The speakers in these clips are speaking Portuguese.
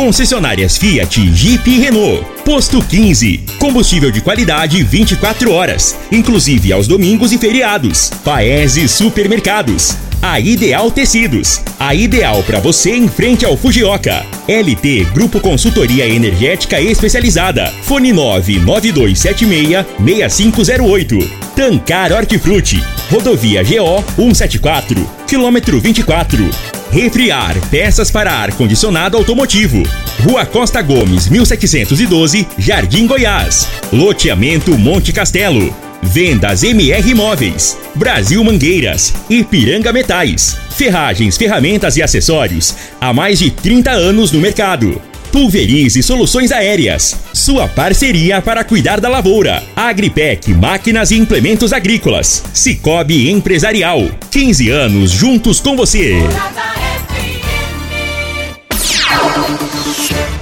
concessionárias Fiat, Jeep e Renault. Posto 15, combustível de qualidade 24 horas, inclusive aos domingos e feriados. Paese Supermercados. A Ideal Tecidos, a ideal para você em frente ao Fujioka. LT Grupo Consultoria Energética Especializada. Fone 99276 6508. Tancar Hortifruti. Rodovia GO 174, quilômetro 24. Refriar, peças para ar condicionado automotivo. Rua Costa Gomes, 1712, Jardim Goiás. Loteamento Monte Castelo. Vendas MR Imóveis, Brasil Mangueiras, Ipiranga Metais, ferragens, ferramentas e acessórios há mais de 30 anos no mercado. Pulverize Soluções Aéreas, sua parceria para cuidar da lavoura. Agripec Máquinas e Implementos Agrícolas. Cicobi Empresarial, 15 anos juntos com você.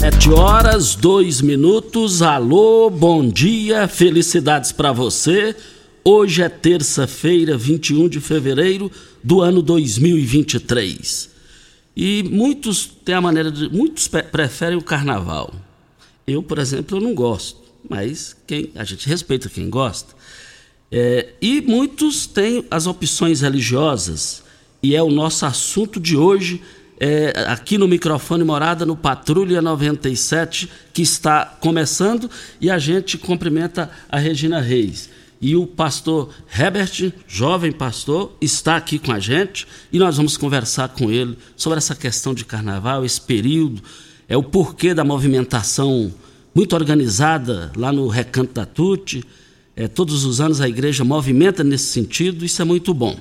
Sete horas, dois minutos. Alô, bom dia, felicidades para você. Hoje é terça-feira, 21 de fevereiro do ano 2023. E muitos têm a maneira de. Muitos preferem o carnaval. Eu, por exemplo, eu não gosto, mas quem, a gente respeita quem gosta. É, e muitos têm as opções religiosas, e é o nosso assunto de hoje é, aqui no microfone Morada, no Patrulha 97, que está começando, e a gente cumprimenta a Regina Reis. E o pastor Herbert, jovem pastor, está aqui com a gente e nós vamos conversar com ele sobre essa questão de carnaval, esse período, é o porquê da movimentação muito organizada lá no Recanto da Tute. É, todos os anos a igreja movimenta nesse sentido, isso é muito bom.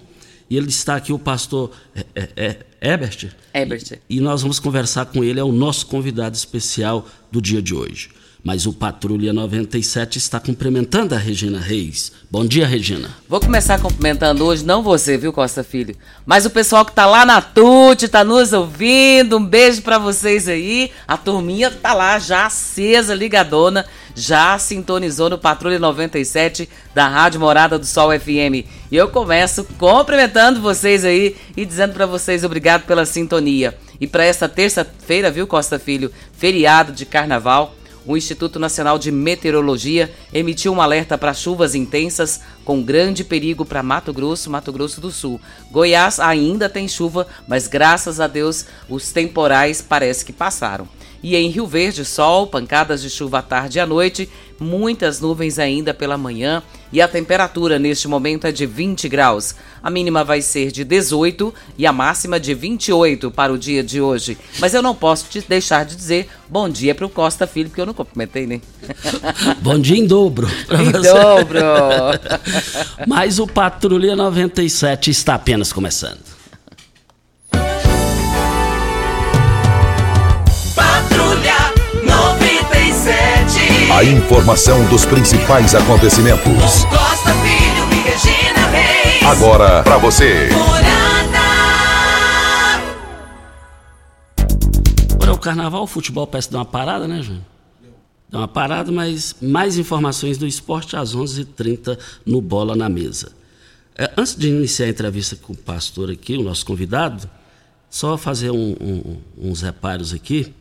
E ele está aqui, o pastor é, é, é Ebert. Ebert. E, e nós vamos conversar com ele, é o nosso convidado especial do dia de hoje. Mas o Patrulha 97 está cumprimentando a Regina Reis. Bom dia, Regina. Vou começar cumprimentando hoje, não você, viu, Costa Filho? Mas o pessoal que está lá na TUT, está nos ouvindo. Um beijo para vocês aí. A turminha está lá já acesa, ligadona, já sintonizou no Patrulha 97 da Rádio Morada do Sol FM. E eu começo cumprimentando vocês aí e dizendo para vocês obrigado pela sintonia. E para esta terça-feira, viu, Costa Filho? Feriado de carnaval o Instituto Nacional de Meteorologia emitiu um alerta para chuvas intensas com grande perigo para Mato Grosso, Mato Grosso do Sul. Goiás ainda tem chuva, mas graças a Deus os temporais parece que passaram. E em Rio Verde, sol, pancadas de chuva à tarde e à noite, muitas nuvens ainda pela manhã e a temperatura neste momento é de 20 graus. A mínima vai ser de 18 e a máxima de 28 para o dia de hoje. Mas eu não posso te deixar de dizer bom dia para o Costa Filho, porque eu não cumprimentei, né? bom dia em dobro. Em você. dobro. Mas o Patrulha 97 está apenas começando. A informação dos principais acontecimentos. Costa Filho e Regina Reis. Agora para você. Agora o carnaval, o futebol parece dar uma parada, né, João? Dá uma parada, mas mais informações do esporte às 11 h 30 no Bola na Mesa. É, antes de iniciar a entrevista com o pastor aqui, o nosso convidado, só fazer um, um, uns reparos aqui.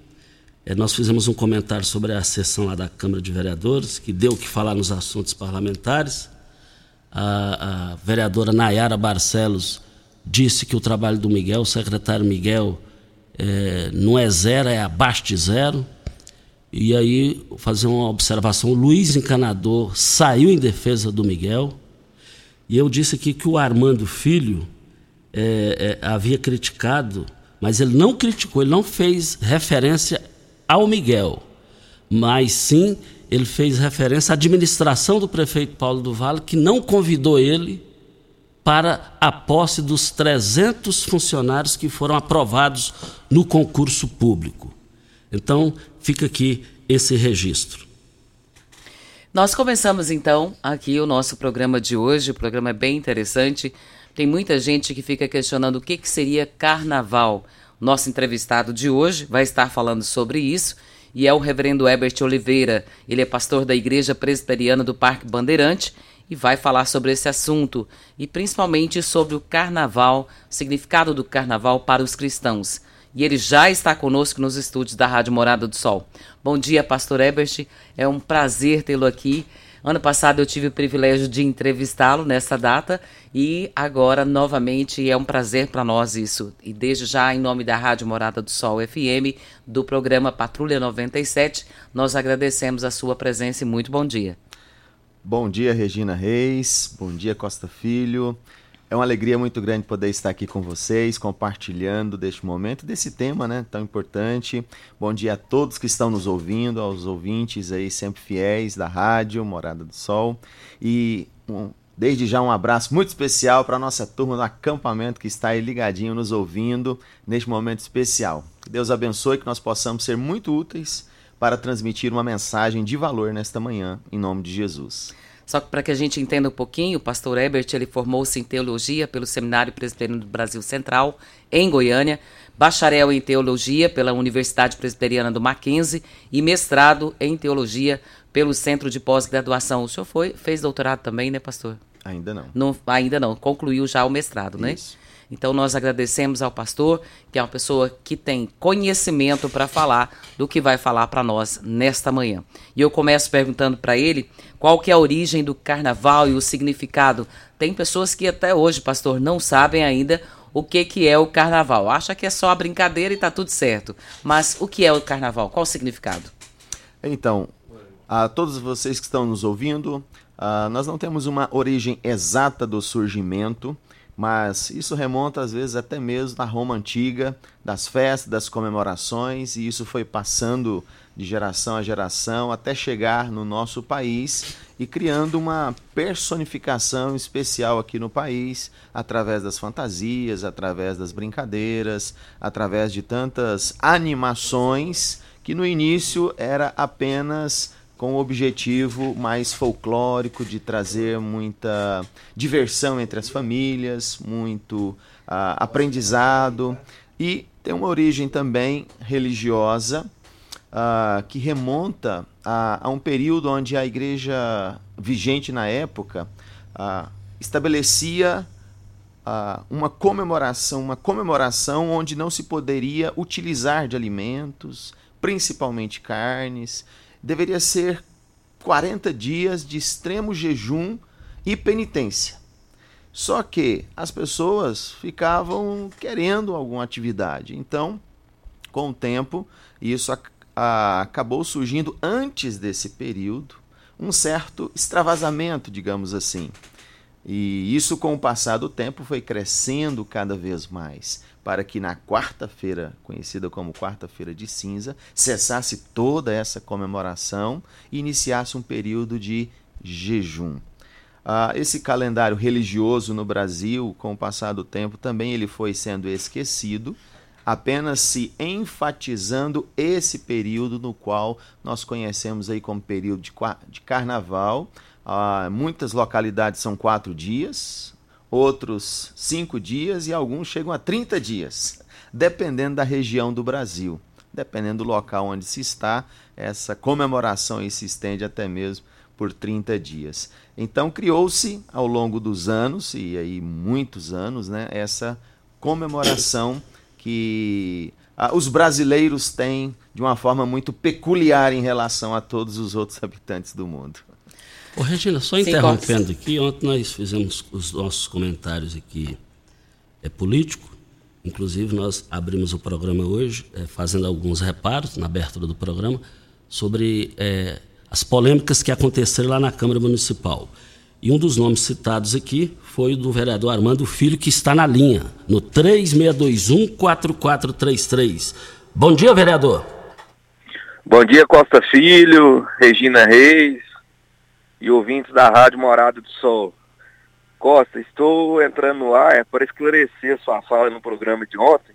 É, nós fizemos um comentário sobre a sessão lá da Câmara de Vereadores, que deu o que falar nos assuntos parlamentares. A, a vereadora Nayara Barcelos disse que o trabalho do Miguel, o secretário Miguel, é, não é zero, é abaixo de zero. E aí, fazer uma observação: o Luiz Encanador saiu em defesa do Miguel. E eu disse aqui que o Armando Filho é, é, havia criticado, mas ele não criticou, ele não fez referência ao Miguel, mas sim ele fez referência à administração do prefeito Paulo do Vale, que não convidou ele para a posse dos 300 funcionários que foram aprovados no concurso público. Então, fica aqui esse registro. Nós começamos então aqui o nosso programa de hoje. O programa é bem interessante. Tem muita gente que fica questionando o que, que seria carnaval. Nosso entrevistado de hoje vai estar falando sobre isso e é o reverendo Herbert Oliveira. Ele é pastor da Igreja Presbiteriana do Parque Bandeirante e vai falar sobre esse assunto e principalmente sobre o carnaval, o significado do carnaval para os cristãos e ele já está conosco nos estúdios da Rádio Morada do Sol. Bom dia, Pastor Ebert. É um prazer tê-lo aqui. Ano passado eu tive o privilégio de entrevistá-lo nessa data e agora novamente é um prazer para nós isso. E desde já, em nome da Rádio Morada do Sol FM, do programa Patrulha 97, nós agradecemos a sua presença e muito bom dia. Bom dia, Regina Reis. Bom dia, Costa Filho. É uma alegria muito grande poder estar aqui com vocês, compartilhando deste momento, desse tema né, tão importante. Bom dia a todos que estão nos ouvindo, aos ouvintes aí sempre fiéis da rádio Morada do Sol. E um, desde já um abraço muito especial para a nossa turma do acampamento que está aí ligadinho nos ouvindo neste momento especial. Que Deus abençoe que nós possamos ser muito úteis para transmitir uma mensagem de valor nesta manhã, em nome de Jesus. Só que para que a gente entenda um pouquinho, o pastor Ebert ele formou-se em teologia pelo Seminário Presbiteriano do Brasil Central, em Goiânia, bacharel em teologia pela Universidade Presbiteriana do Mackenzie e mestrado em teologia pelo Centro de Pós-Graduação. O senhor foi, fez doutorado também, né, pastor? Ainda não. não ainda não, concluiu já o mestrado, né? Isso. né? Então nós agradecemos ao pastor, que é uma pessoa que tem conhecimento para falar do que vai falar para nós nesta manhã. E eu começo perguntando para ele qual que é a origem do carnaval e o significado. Tem pessoas que até hoje, pastor, não sabem ainda o que, que é o carnaval. Acha que é só a brincadeira e está tudo certo. Mas o que é o carnaval? Qual o significado? Então, a todos vocês que estão nos ouvindo, uh, nós não temos uma origem exata do surgimento mas isso remonta às vezes até mesmo na Roma antiga, das festas, das comemorações, e isso foi passando de geração a geração até chegar no nosso país e criando uma personificação especial aqui no país, através das fantasias, através das brincadeiras, através de tantas animações que no início era apenas com o objetivo mais folclórico de trazer muita diversão entre as famílias, muito uh, aprendizado. E tem uma origem também religiosa uh, que remonta a, a, um período onde a igreja vigente na época uh, estabelecia uma comemoração, uma comemoração onde não se poderia utilizar de alimentos, principalmente carnes, deveria ser 40 dias de extremo jejum e penitência. Só que as pessoas ficavam querendo alguma atividade. Então, com o tempo, isso acabou surgindo antes desse período um certo extravasamento, digamos assim. E isso, com o passar do tempo, foi crescendo cada vez mais para que na quarta-feira, conhecida como Quarta-feira de Cinza, cessasse toda essa comemoração e iniciasse um período de jejum. Ah, esse calendário religioso no Brasil, com o passar do tempo, também ele foi sendo esquecido, apenas se enfatizando esse período no qual nós conhecemos aí como período de, de carnaval. Ah, muitas localidades são quatro dias, outros cinco dias e alguns chegam a 30 dias, dependendo da região do Brasil. Dependendo do local onde se está, essa comemoração se estende até mesmo por 30 dias. Então criou-se ao longo dos anos, e aí muitos anos, né, essa comemoração que os brasileiros têm de uma forma muito peculiar em relação a todos os outros habitantes do mundo. Ô, Regina, só interrompendo aqui, ontem nós fizemos os nossos comentários aqui é político, inclusive nós abrimos o programa hoje é, fazendo alguns reparos na abertura do programa sobre é, as polêmicas que aconteceram lá na Câmara Municipal. E um dos nomes citados aqui foi o do vereador Armando Filho, que está na linha, no 3621-4433. Bom dia, vereador. Bom dia, Costa Filho, Regina Reis e ouvintes da Rádio Morada do Sol. Costa, estou entrando no ar para esclarecer sua fala no programa de ontem.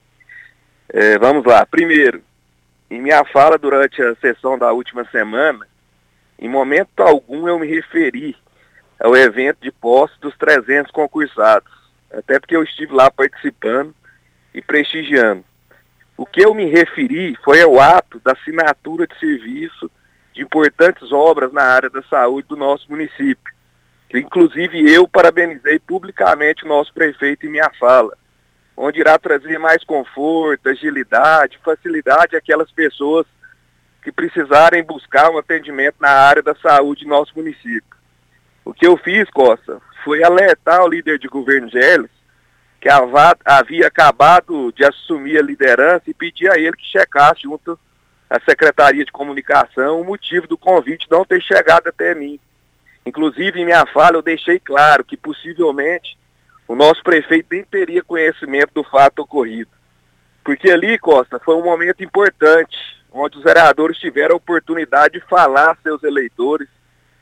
É, vamos lá. Primeiro, em minha fala durante a sessão da última semana, em momento algum eu me referi ao evento de posse dos 300 concursados, até porque eu estive lá participando e prestigiando. O que eu me referi foi ao ato da assinatura de serviço de importantes obras na área da saúde do nosso município. Inclusive eu parabenizei publicamente o nosso prefeito em minha fala, onde irá trazer mais conforto, agilidade, facilidade àquelas pessoas que precisarem buscar um atendimento na área da saúde do nosso município. O que eu fiz, Costa, foi alertar o líder de governo Gélis que havia acabado de assumir a liderança e pedir a ele que checasse junto à Secretaria de Comunicação o motivo do convite não ter chegado até mim. Inclusive, em minha fala, eu deixei claro que possivelmente o nosso prefeito nem teria conhecimento do fato ocorrido. Porque ali, Costa, foi um momento importante, onde os vereadores tiveram a oportunidade de falar a seus eleitores,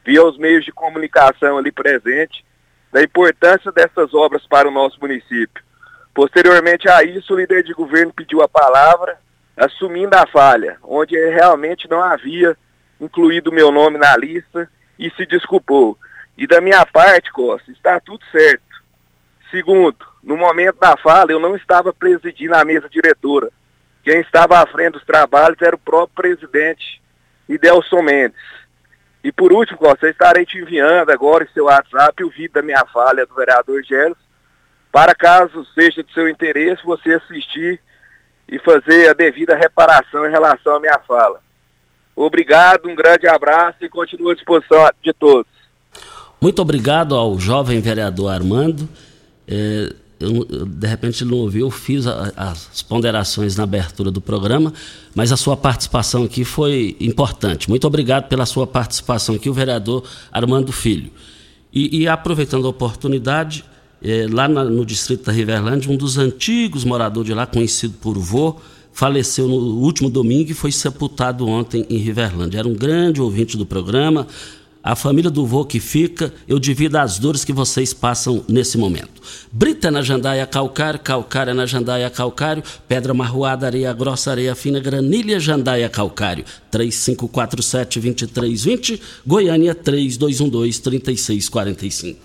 via os meios de comunicação ali presentes, da importância dessas obras para o nosso município. Posteriormente a isso, o líder de governo pediu a palavra, assumindo a falha, onde realmente não havia incluído meu nome na lista e se desculpou. E da minha parte, Costa, está tudo certo. Segundo, no momento da fala, eu não estava presidindo a mesa diretora. Quem estava à frente dos trabalhos era o próprio presidente, Idelson Mendes. E por último, Costa, eu estarei te enviando agora em seu WhatsApp o vídeo da minha falha do vereador Gelos, para caso seja de seu interesse você assistir e fazer a devida reparação em relação à minha fala. Obrigado, um grande abraço e continuo à disposição de todos. Muito obrigado ao jovem vereador Armando. É, eu, de repente não ouviu, eu fiz a, as ponderações na abertura do programa, mas a sua participação aqui foi importante. Muito obrigado pela sua participação aqui, o vereador Armando Filho. E, e aproveitando a oportunidade, é, lá na, no distrito da Riverlândia, um dos antigos moradores de lá, conhecido por vô, faleceu no último domingo e foi sepultado ontem em Riverlândia. Era um grande ouvinte do programa, a família do vô que fica, eu divido as dores que vocês passam nesse momento. Brita na jandaia calcário, calcária na jandaia calcário, pedra marroada, areia grossa, areia fina, granilha, jandaia calcário. 3547-2320, Goiânia 3212-3645.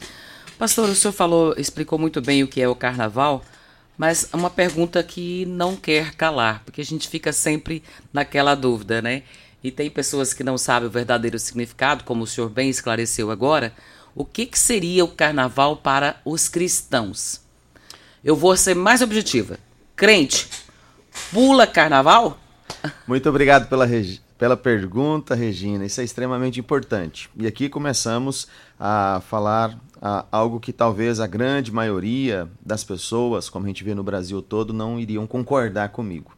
Pastor, o senhor falou, explicou muito bem o que é o carnaval, mas uma pergunta que não quer calar, porque a gente fica sempre naquela dúvida, né? e tem pessoas que não sabem o verdadeiro significado, como o senhor bem esclareceu agora, o que, que seria o carnaval para os cristãos? Eu vou ser mais objetiva. Crente, pula carnaval? Muito obrigado pela, pela pergunta, Regina. Isso é extremamente importante. E aqui começamos a falar algo que talvez a grande maioria das pessoas, como a gente vê no Brasil todo, não iriam concordar comigo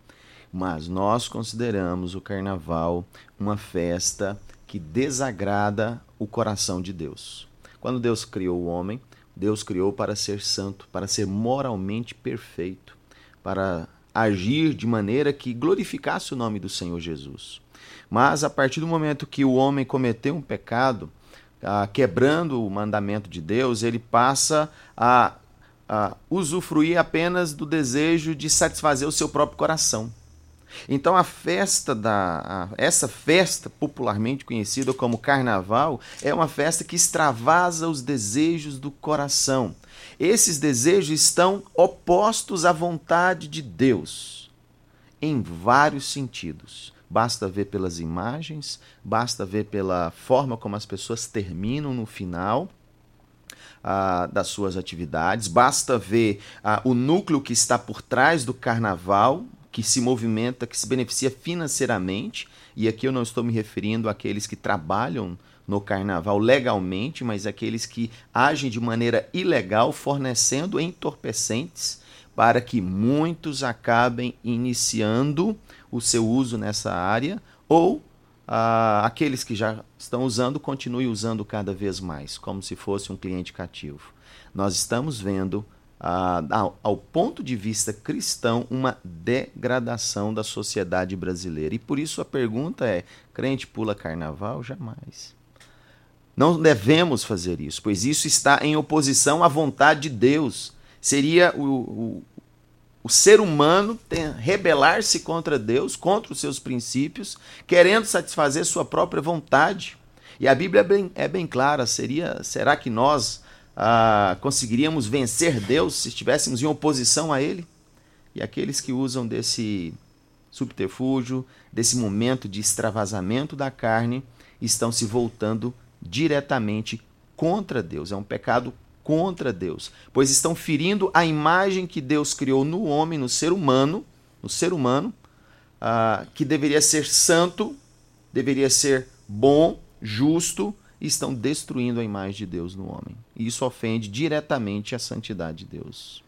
mas nós consideramos o carnaval uma festa que desagrada o coração de Deus. Quando Deus criou o homem, Deus criou para ser santo, para ser moralmente perfeito, para agir de maneira que glorificasse o nome do Senhor Jesus. Mas a partir do momento que o homem cometeu um pecado, ah, quebrando o mandamento de Deus, ele passa a, a usufruir apenas do desejo de satisfazer o seu próprio coração. Então a festa da a, essa festa popularmente conhecida como carnaval é uma festa que extravasa os desejos do coração. Esses desejos estão opostos à vontade de Deus em vários sentidos. Basta ver pelas imagens, basta ver pela forma como as pessoas terminam no final. Ah, das suas atividades, basta ver ah, o núcleo que está por trás do carnaval, que se movimenta, que se beneficia financeiramente, e aqui eu não estou me referindo àqueles que trabalham no carnaval legalmente, mas aqueles que agem de maneira ilegal, fornecendo entorpecentes para que muitos acabem iniciando o seu uso nessa área ou ah, aqueles que já estão usando continuem usando cada vez mais, como se fosse um cliente cativo. Nós estamos vendo, ah, ao, ao ponto de vista cristão, uma degradação da sociedade brasileira. E por isso a pergunta é: crente pula carnaval? Jamais. Não devemos fazer isso, pois isso está em oposição à vontade de Deus. Seria o, o, o ser humano rebelar-se contra Deus, contra os seus princípios, querendo satisfazer sua própria vontade. E a Bíblia é bem, é bem clara: seria, será que nós ah, conseguiríamos vencer Deus se estivéssemos em oposição a Ele? E aqueles que usam desse subterfúgio, desse momento de extravasamento da carne, estão se voltando diretamente contra Deus. É um pecado contra Deus, pois estão ferindo a imagem que Deus criou no homem, no ser humano, no ser humano, uh, que deveria ser santo, deveria ser bom, justo, e estão destruindo a imagem de Deus no homem. E isso ofende diretamente a santidade de Deus.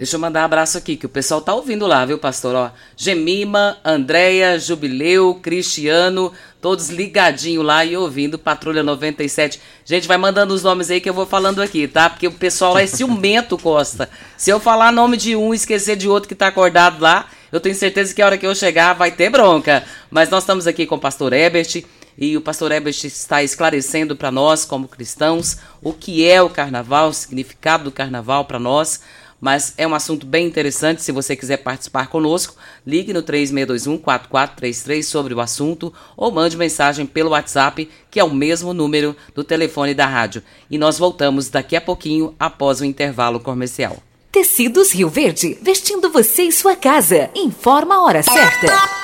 Deixa eu mandar um abraço aqui, que o pessoal tá ouvindo lá, viu, pastor? Ó, Gemima, Andréia, Jubileu, Cristiano, todos ligadinho lá e ouvindo Patrulha 97. Gente, vai mandando os nomes aí que eu vou falando aqui, tá? Porque o pessoal lá é ciumento, Costa. Se eu falar nome de um e esquecer de outro que tá acordado lá, eu tenho certeza que a hora que eu chegar vai ter bronca. Mas nós estamos aqui com o pastor Ebert e o pastor Ebert está esclarecendo para nós, como cristãos, o que é o carnaval, o significado do carnaval para nós mas é um assunto bem interessante. Se você quiser participar conosco, ligue no 3621-4433 sobre o assunto ou mande mensagem pelo WhatsApp, que é o mesmo número do telefone da rádio. E nós voltamos daqui a pouquinho após o intervalo comercial. Tecidos Rio Verde, vestindo você e sua casa. Informa a hora certa.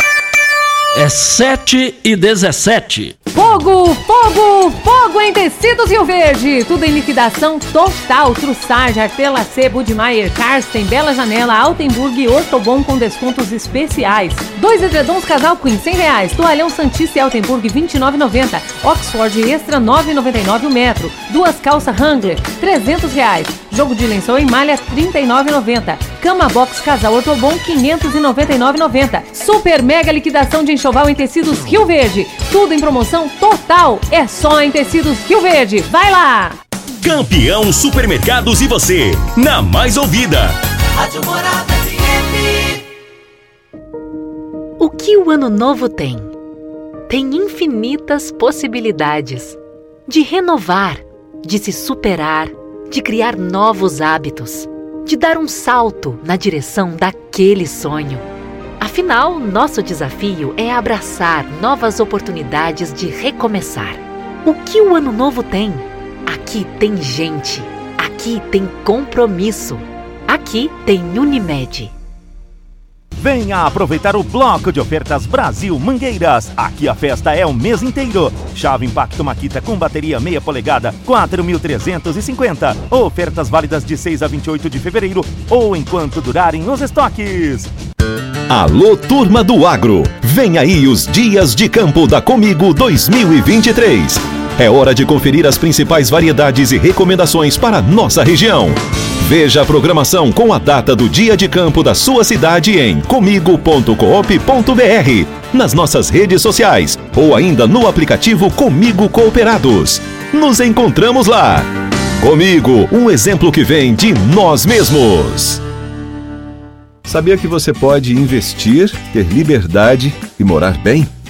É 7 e 17. Fogo, fogo, fogo em tecidos Rio Verde. Tudo em liquidação total. Trussage, Artela C, Budmeier, Karsten, Bela Janela, Altenburg e Ortobon com descontos especiais. Dois edredons casal Queen, 100 reais. Toalhão Santista e Altenburg, 29,90. Oxford Extra, 9,99 o metro. Duas calças Wrangler, 300 reais. Jogo de lençol em malha, 39,90. Cama Box Casal Ortobon, 599,90. Super mega liquidação de enxoval em tecidos Rio Verde. Tudo em promoção total. É só em tecidos Rio Verde. Vai lá! Campeão Supermercados e você, na mais ouvida. Rádio Morada FM. O que o ano novo tem? Tem infinitas possibilidades de renovar, de se superar, de criar novos hábitos, de dar um salto na direção daquele sonho. Afinal, nosso desafio é abraçar novas oportunidades de recomeçar. O que o ano novo tem? Aqui tem gente. Aqui tem compromisso. Aqui tem Unimed. Venha aproveitar o bloco de ofertas Brasil Mangueiras. Aqui a festa é o mês inteiro. Chave Impacto Maquita com bateria meia polegada, 4.350. Ofertas válidas de 6 a 28 de fevereiro ou enquanto durarem os estoques. Alô, turma do agro! Vem aí os Dias de Campo da Comigo 2023. É hora de conferir as principais variedades e recomendações para nossa região. Veja a programação com a data do dia de campo da sua cidade em comigo.coop.br, nas nossas redes sociais ou ainda no aplicativo Comigo Cooperados. Nos encontramos lá. Comigo, um exemplo que vem de nós mesmos. Sabia que você pode investir, ter liberdade e morar bem?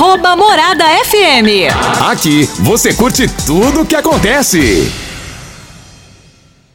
Arroba Morada FM. Aqui você curte tudo o que acontece.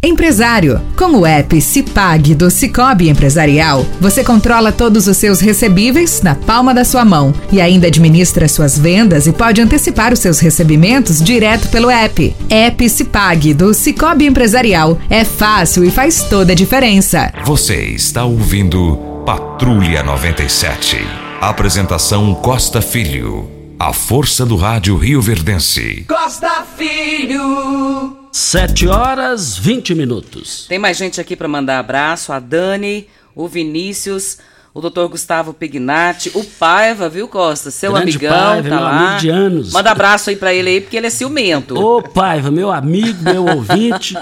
Empresário, com o app Cipag do Cicobi Empresarial, você controla todos os seus recebíveis na palma da sua mão e ainda administra suas vendas e pode antecipar os seus recebimentos direto pelo app. App Cipag do Cicobi Empresarial é fácil e faz toda a diferença. Você está ouvindo Patrulha 97. Apresentação Costa Filho. A força do rádio Rio Verdense. Costa Filho. 7 horas 20 minutos. Tem mais gente aqui para mandar abraço. A Dani, o Vinícius, o doutor Gustavo Pignatti, o Paiva, viu, Costa? Seu Grande amigão, Paiva, tá meu lá. amigo de anos. Manda abraço aí pra ele aí, porque ele é ciumento. Ô Paiva, meu amigo, meu ouvinte,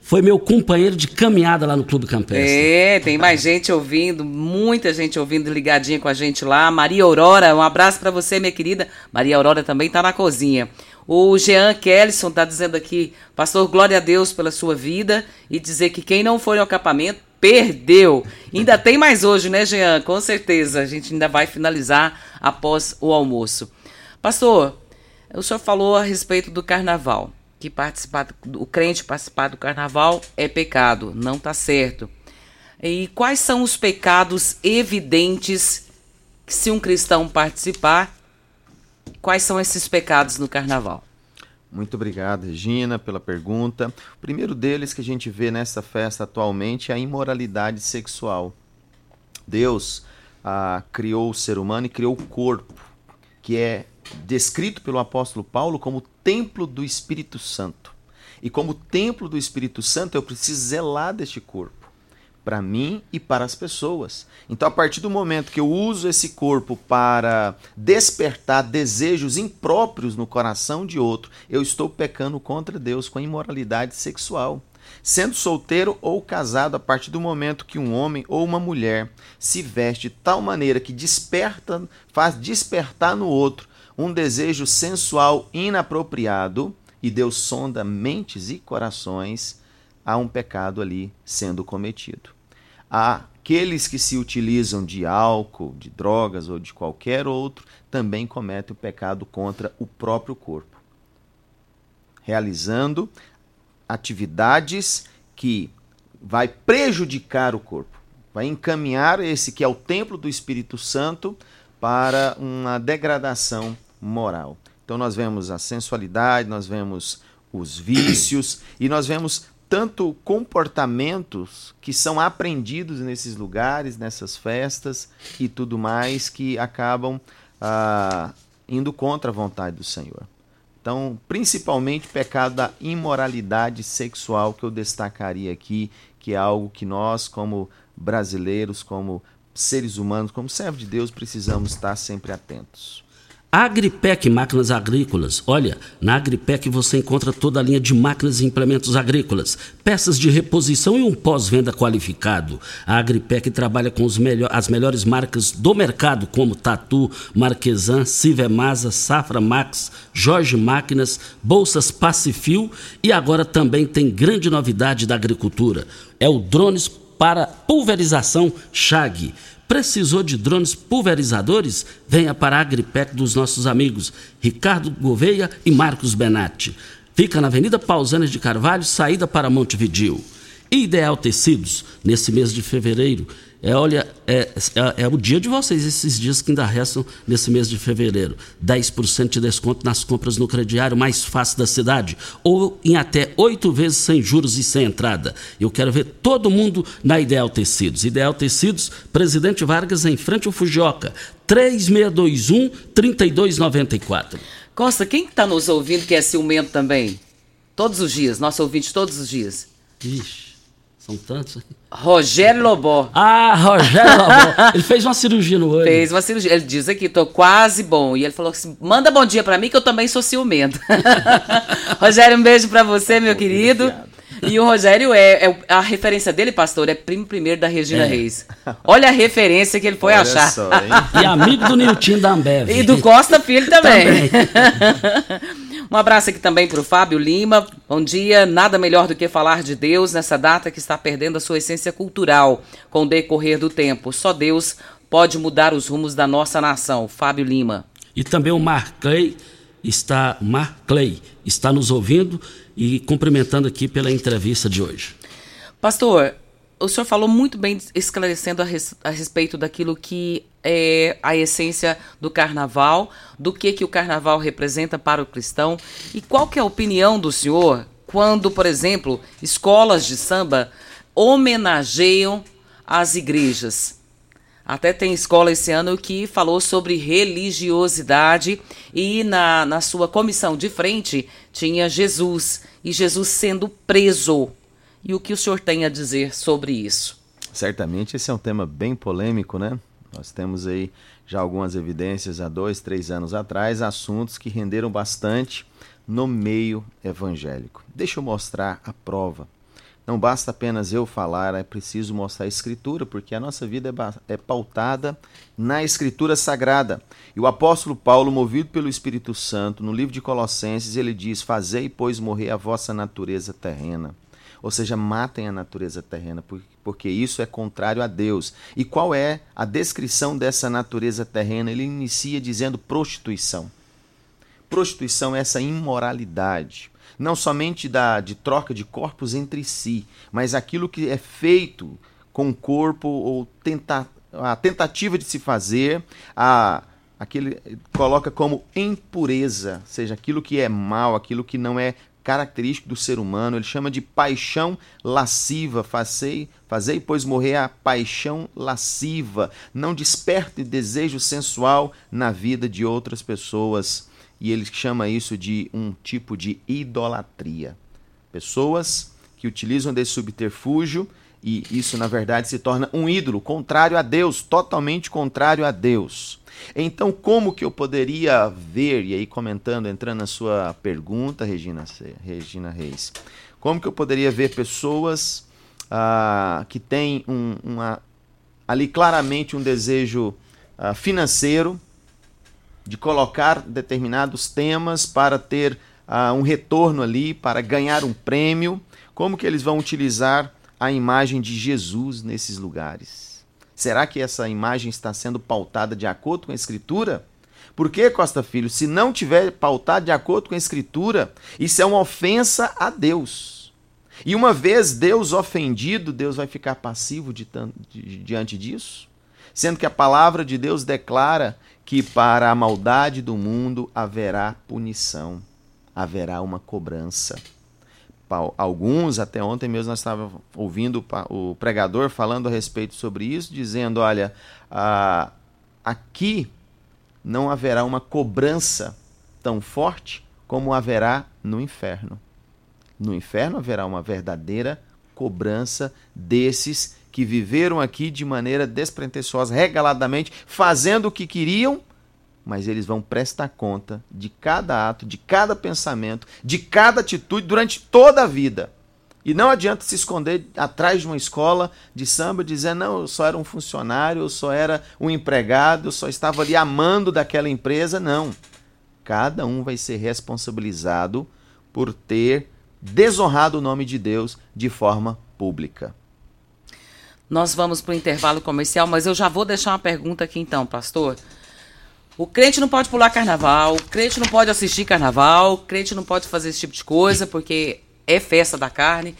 foi meu companheiro de caminhada lá no Clube Campestre. É, tem mais gente ouvindo, muita gente ouvindo ligadinha com a gente lá. Maria Aurora, um abraço pra você, minha querida. Maria Aurora também tá na cozinha. O Jean Kellison tá dizendo aqui, pastor, glória a Deus pela sua vida e dizer que quem não foi ao acampamento perdeu. Ainda tem mais hoje, né, Jean? Com certeza. A gente ainda vai finalizar após o almoço. Pastor, o senhor falou a respeito do carnaval, que participar, o crente participar do carnaval é pecado, não tá certo. E quais são os pecados evidentes que se um cristão participar, quais são esses pecados no carnaval? Muito obrigado, Regina, pela pergunta. O primeiro deles que a gente vê nessa festa atualmente é a imoralidade sexual. Deus ah, criou o ser humano e criou o corpo, que é descrito pelo apóstolo Paulo como templo do Espírito Santo. E como templo do Espírito Santo, eu preciso zelar deste corpo para mim e para as pessoas. Então, a partir do momento que eu uso esse corpo para despertar desejos impróprios no coração de outro, eu estou pecando contra Deus com a imoralidade sexual. Sendo solteiro ou casado, a partir do momento que um homem ou uma mulher se veste de tal maneira que desperta, faz despertar no outro um desejo sensual inapropriado, e Deus sonda mentes e corações, há um pecado ali sendo cometido. Há aqueles que se utilizam de álcool, de drogas ou de qualquer outro, também cometem o pecado contra o próprio corpo, realizando atividades que vai prejudicar o corpo, vai encaminhar esse que é o templo do Espírito Santo para uma degradação moral. Então nós vemos a sensualidade, nós vemos os vícios e nós vemos tanto comportamentos que são aprendidos nesses lugares, nessas festas e tudo mais que acabam ah, indo contra a vontade do Senhor. Então, principalmente pecado da imoralidade sexual que eu destacaria aqui, que é algo que nós, como brasileiros, como seres humanos, como servos de Deus, precisamos estar sempre atentos. Agripec Máquinas Agrícolas. Olha, na Agripec você encontra toda a linha de máquinas e implementos agrícolas, peças de reposição e um pós-venda qualificado. A Agripec trabalha com melhor, as melhores marcas do mercado, como Tatu, Marquesan, Civemasa, Safra Max, Jorge Máquinas, Bolsas Pacifil e agora também tem grande novidade da agricultura. É o drones para pulverização Chag. Precisou de drones pulverizadores? Venha para a Agripec dos nossos amigos Ricardo Gouveia e Marcos Benatti. Fica na Avenida Pausanes de Carvalho, saída para Montevidil. Ideal Tecidos, nesse mês de fevereiro, é, olha, é, é, é, o dia de vocês, esses dias que ainda restam nesse mês de fevereiro. 10% de desconto nas compras no crediário mais fácil da cidade. Ou em até oito vezes sem juros e sem entrada. Eu quero ver todo mundo na Ideal Tecidos. Ideal Tecidos, Presidente Vargas em frente ao Fujioka. 3621-3294. Costa, quem está nos ouvindo que é ciumento também? Todos os dias, nosso ouvinte todos os dias. Ixi, são tantos. Rogério Lobó. Ah, Rogério Lobó. ele fez uma cirurgia no olho. Fez uma cirurgia. Ele diz aqui, tô quase bom. E ele falou assim: manda bom dia para mim que eu também sou ciumento. Rogério, um beijo para você, meu querido. E o Rogério é, é, a referência dele, pastor, é primo primeiro da Regina é. Reis. Olha a referência que ele foi Olha achar. Só, e amigo do Nilton da Ambev. E do Costa Filho também. também. um abraço aqui também para o Fábio Lima. Bom dia. Nada melhor do que falar de Deus nessa data que está perdendo a sua essência cultural com o decorrer do tempo. Só Deus pode mudar os rumos da nossa nação. Fábio Lima. E também o Marclay está, Marclay está nos ouvindo e cumprimentando aqui pela entrevista de hoje. Pastor, o senhor falou muito bem esclarecendo a, res, a respeito daquilo que é a essência do carnaval, do que, que o carnaval representa para o cristão e qual que é a opinião do senhor quando, por exemplo, escolas de samba homenageiam as igrejas. Até tem escola esse ano que falou sobre religiosidade e na, na sua comissão de frente tinha Jesus e Jesus sendo preso. E o que o senhor tem a dizer sobre isso? Certamente esse é um tema bem polêmico, né? Nós temos aí já algumas evidências há dois, três anos atrás, assuntos que renderam bastante no meio evangélico. Deixa eu mostrar a prova. Não basta apenas eu falar, é preciso mostrar a Escritura, porque a nossa vida é, é pautada na Escritura Sagrada. E o apóstolo Paulo, movido pelo Espírito Santo, no livro de Colossenses, ele diz: Fazei, pois, morrer a vossa natureza terrena. Ou seja, matem a natureza terrena, porque isso é contrário a Deus. E qual é a descrição dessa natureza terrena? Ele inicia dizendo prostituição. Prostituição é essa imoralidade não somente da, de troca de corpos entre si, mas aquilo que é feito com o corpo ou tenta, a tentativa de se fazer, a, aquele coloca como impureza, seja aquilo que é mal, aquilo que não é característico do ser humano, ele chama de paixão lasciva, fazei, fazei pois morrer a paixão lasciva, não desperte desejo sensual na vida de outras pessoas e ele chama isso de um tipo de idolatria. Pessoas que utilizam desse subterfúgio e isso na verdade se torna um ídolo contrário a Deus, totalmente contrário a Deus. Então, como que eu poderia ver, e aí comentando, entrando na sua pergunta, Regina, Regina Reis, como que eu poderia ver pessoas ah, que têm um, uma, ali claramente um desejo ah, financeiro, de colocar determinados temas para ter uh, um retorno ali, para ganhar um prêmio. Como que eles vão utilizar a imagem de Jesus nesses lugares? Será que essa imagem está sendo pautada de acordo com a Escritura? Por que, Costa Filho? Se não tiver pautado de acordo com a Escritura, isso é uma ofensa a Deus. E uma vez Deus ofendido, Deus vai ficar passivo de, de, diante disso? Sendo que a palavra de Deus declara que para a maldade do mundo haverá punição, haverá uma cobrança. Alguns, até ontem mesmo, nós estávamos ouvindo o pregador falando a respeito sobre isso, dizendo: olha, aqui não haverá uma cobrança tão forte como haverá no inferno. No inferno haverá uma verdadeira cobrança desses que viveram aqui de maneira despretensiosa, regaladamente, fazendo o que queriam, mas eles vão prestar conta de cada ato, de cada pensamento, de cada atitude durante toda a vida. E não adianta se esconder atrás de uma escola de samba dizer, não, eu só era um funcionário, eu só era um empregado, eu só estava ali amando daquela empresa. Não. Cada um vai ser responsabilizado por ter desonrado o nome de Deus de forma pública. Nós vamos para o intervalo comercial, mas eu já vou deixar uma pergunta aqui então, pastor. O crente não pode pular carnaval, o crente não pode assistir carnaval, o crente não pode fazer esse tipo de coisa porque é festa da carne.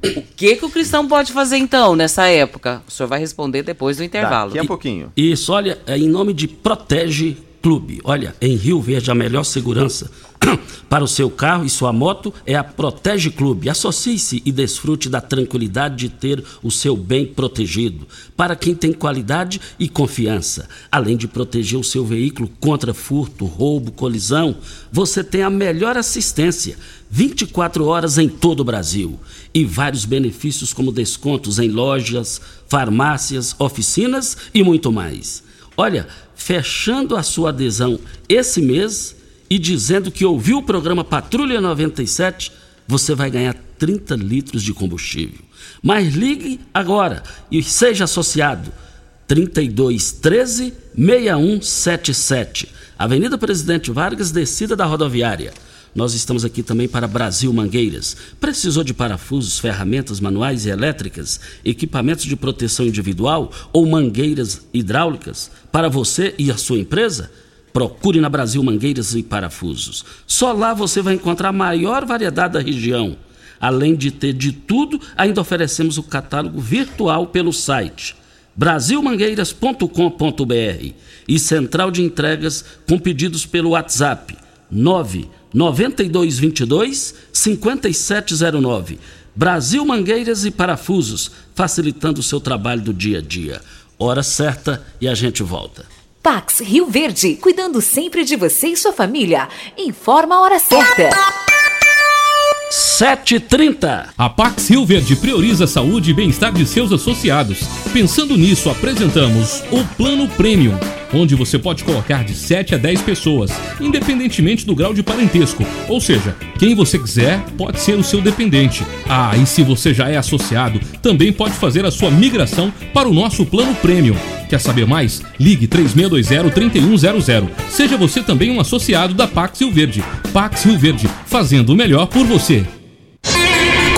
O que, que o cristão pode fazer então nessa época? O senhor vai responder depois do intervalo. Daqui a pouquinho. Isso, olha, é em nome de Protege Clube. Olha, em Rio Verde a melhor segurança para o seu carro e sua moto é a Protege Clube. Associe-se e desfrute da tranquilidade de ter o seu bem protegido. Para quem tem qualidade e confiança, além de proteger o seu veículo contra furto, roubo, colisão, você tem a melhor assistência. 24 horas em todo o Brasil e vários benefícios como descontos em lojas, farmácias, oficinas e muito mais. Olha, fechando a sua adesão esse mês, e dizendo que ouviu o programa Patrulha 97, você vai ganhar 30 litros de combustível. Mas ligue agora e seja associado. 3213 6177. Avenida Presidente Vargas, descida da rodoviária. Nós estamos aqui também para Brasil Mangueiras. Precisou de parafusos, ferramentas manuais e elétricas, equipamentos de proteção individual ou mangueiras hidráulicas para você e a sua empresa? Procure na Brasil Mangueiras e Parafusos. Só lá você vai encontrar a maior variedade da região. Além de ter de tudo, ainda oferecemos o catálogo virtual pelo site brasilmangueiras.com.br e central de entregas com pedidos pelo WhatsApp 9 9222 5709. Brasil Mangueiras e Parafusos, facilitando o seu trabalho do dia a dia. Hora certa e a gente volta. Pax Rio Verde, cuidando sempre de você e sua família. Informa a hora certa. 7h30. A Pax Rio Verde prioriza a saúde e bem-estar de seus associados. Pensando nisso, apresentamos o Plano Premium, onde você pode colocar de 7 a 10 pessoas, independentemente do grau de parentesco. Ou seja, quem você quiser pode ser o seu dependente. Ah, e se você já é associado, também pode fazer a sua migração para o nosso Plano Premium. Quer saber mais? Ligue 3620-3100. Seja você também um associado da Pax Rio Verde. Pax Rio Verde, fazendo o melhor por você.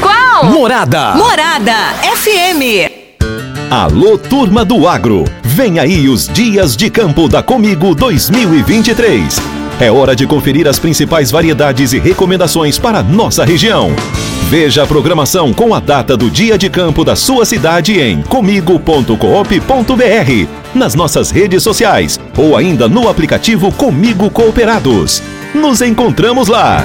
Qual? Morada. Morada FM. Alô, turma do agro. Vem aí os dias de campo da Comigo 2023. É hora de conferir as principais variedades e recomendações para nossa região. Veja a programação com a data do dia de campo da sua cidade em comigo.coop.br, nas nossas redes sociais ou ainda no aplicativo Comigo Cooperados. Nos encontramos lá.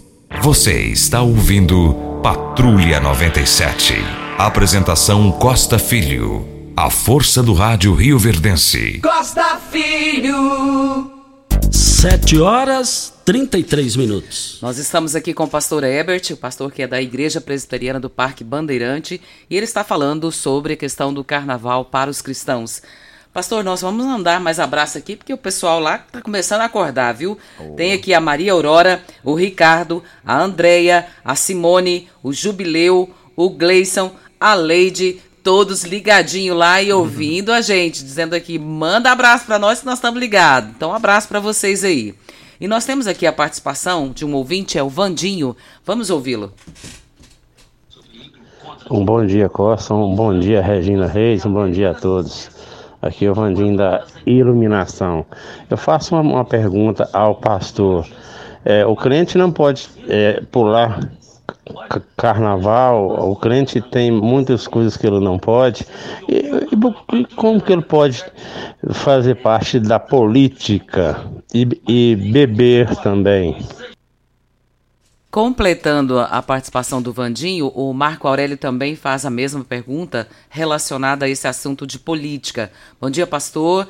Você está ouvindo Patrulha 97. Apresentação Costa Filho. A força do rádio Rio Verdense. Costa Filho. 7 horas 33 minutos. Nós estamos aqui com o pastor Ebert, o pastor que é da Igreja Presbiteriana do Parque Bandeirante, e ele está falando sobre a questão do carnaval para os cristãos. Pastor, nós vamos andar mais abraço aqui, porque o pessoal lá está começando a acordar, viu? Oh. Tem aqui a Maria Aurora, o Ricardo, a Andreia, a Simone, o Jubileu, o Gleison, a Leide, todos ligadinho lá e ouvindo uhum. a gente, dizendo aqui, manda abraço para nós que nós estamos ligados. Então, um abraço para vocês aí. E nós temos aqui a participação de um ouvinte, é o Vandinho. Vamos ouvi-lo. Um bom dia, Costa. Um bom dia, Regina Reis. Um bom dia a todos. Aqui é o Vandinho da Iluminação. Eu faço uma, uma pergunta ao pastor. É, o crente não pode é, pular carnaval, o crente tem muitas coisas que ele não pode. E, e, como que ele pode fazer parte da política e, e beber também? Completando a participação do Vandinho, o Marco Aurélio também faz a mesma pergunta relacionada a esse assunto de política. Bom dia, pastor.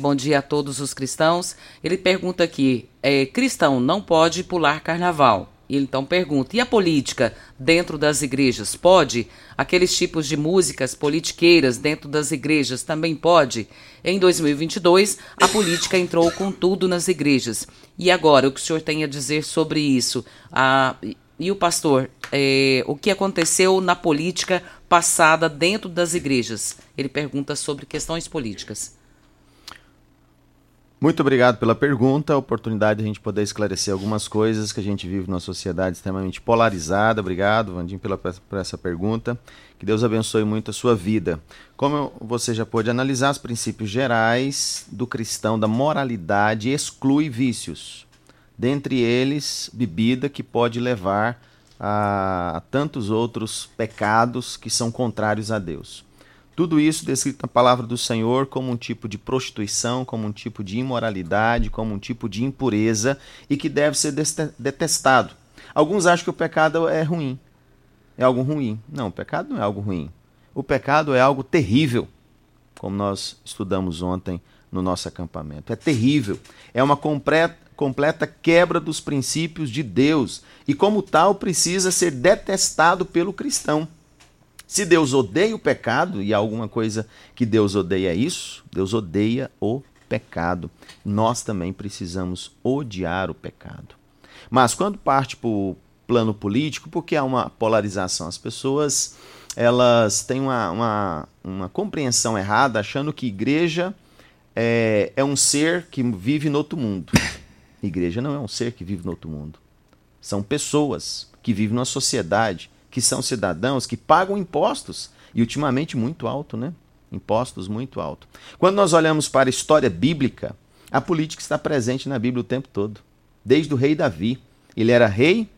Bom dia a todos os cristãos. Ele pergunta aqui: eh, cristão não pode pular carnaval. Ele então pergunta: e a política dentro das igrejas pode? Aqueles tipos de músicas politiqueiras dentro das igrejas também pode? Em 2022, a política entrou com tudo nas igrejas. E agora, o que o senhor tem a dizer sobre isso? Ah, e o pastor, é, o que aconteceu na política passada dentro das igrejas? Ele pergunta sobre questões políticas. Muito obrigado pela pergunta, a oportunidade de a gente poder esclarecer algumas coisas que a gente vive numa sociedade extremamente polarizada. Obrigado, Vandim, pela, por essa pergunta. Que Deus abençoe muito a sua vida. Como você já pôde analisar, os princípios gerais do cristão, da moralidade, exclui vícios. Dentre eles, bebida, que pode levar a tantos outros pecados que são contrários a Deus. Tudo isso descrito na palavra do Senhor como um tipo de prostituição, como um tipo de imoralidade, como um tipo de impureza e que deve ser detestado. Alguns acham que o pecado é ruim, é algo ruim. Não, o pecado não é algo ruim. O pecado é algo terrível, como nós estudamos ontem no nosso acampamento. É terrível. É uma completa, quebra dos princípios de Deus e, como tal, precisa ser detestado pelo cristão. Se Deus odeia o pecado, e alguma coisa que Deus odeia é isso, Deus odeia o pecado. Nós também precisamos odiar o pecado. Mas quando parte para o plano político, porque há uma polarização, as pessoas elas têm uma, uma, uma compreensão errada, achando que igreja é, é um ser que vive no outro mundo. Igreja não é um ser que vive no outro mundo. São pessoas que vivem numa sociedade que são cidadãos que pagam impostos e ultimamente muito alto, né? Impostos muito alto. Quando nós olhamos para a história bíblica, a política está presente na Bíblia o tempo todo. Desde o rei Davi, ele era rei,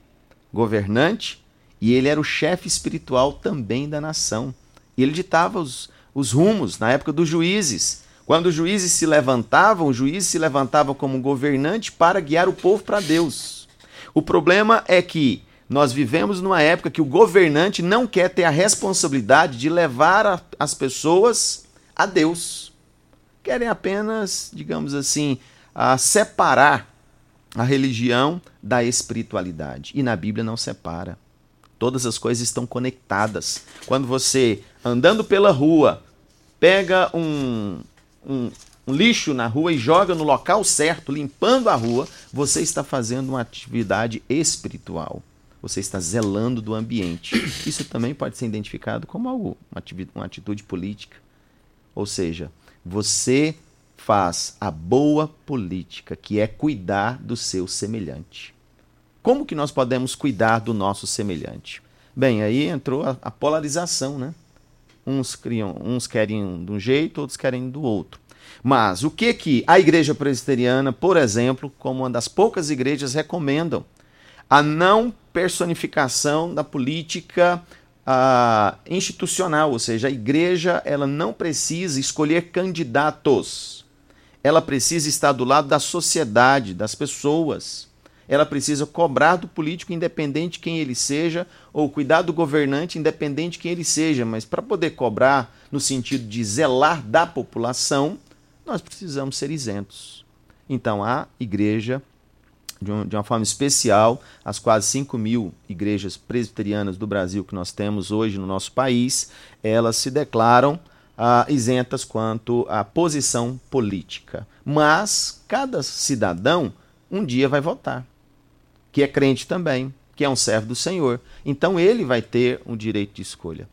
governante e ele era o chefe espiritual também da nação. Ele ditava os, os rumos na época dos juízes. Quando os juízes se levantavam, os juízes se levantavam como governante para guiar o povo para Deus. O problema é que nós vivemos numa época que o governante não quer ter a responsabilidade de levar a, as pessoas a Deus. Querem apenas, digamos assim, a separar a religião da espiritualidade. E na Bíblia não separa. Todas as coisas estão conectadas. Quando você, andando pela rua, pega um, um, um lixo na rua e joga no local certo, limpando a rua, você está fazendo uma atividade espiritual você está zelando do ambiente. Isso também pode ser identificado como algo, uma atitude política. Ou seja, você faz a boa política, que é cuidar do seu semelhante. Como que nós podemos cuidar do nosso semelhante? Bem, aí entrou a, a polarização, né? Uns criam, uns querem de um jeito, outros querem do outro. Mas o que que a igreja presbiteriana, por exemplo, como uma das poucas igrejas recomendam? A não personificação da política uh, institucional, ou seja, a igreja ela não precisa escolher candidatos, ela precisa estar do lado da sociedade, das pessoas. Ela precisa cobrar do político, independente quem ele seja, ou cuidar do governante, independente quem ele seja. Mas para poder cobrar no sentido de zelar da população, nós precisamos ser isentos. Então a igreja de, um, de uma forma especial as quase 5 mil igrejas presbiterianas do Brasil que nós temos hoje no nosso país, elas se declaram ah, isentas quanto à posição política. Mas cada cidadão um dia vai votar, que é crente também, que é um servo do Senhor. Então ele vai ter um direito de escolha.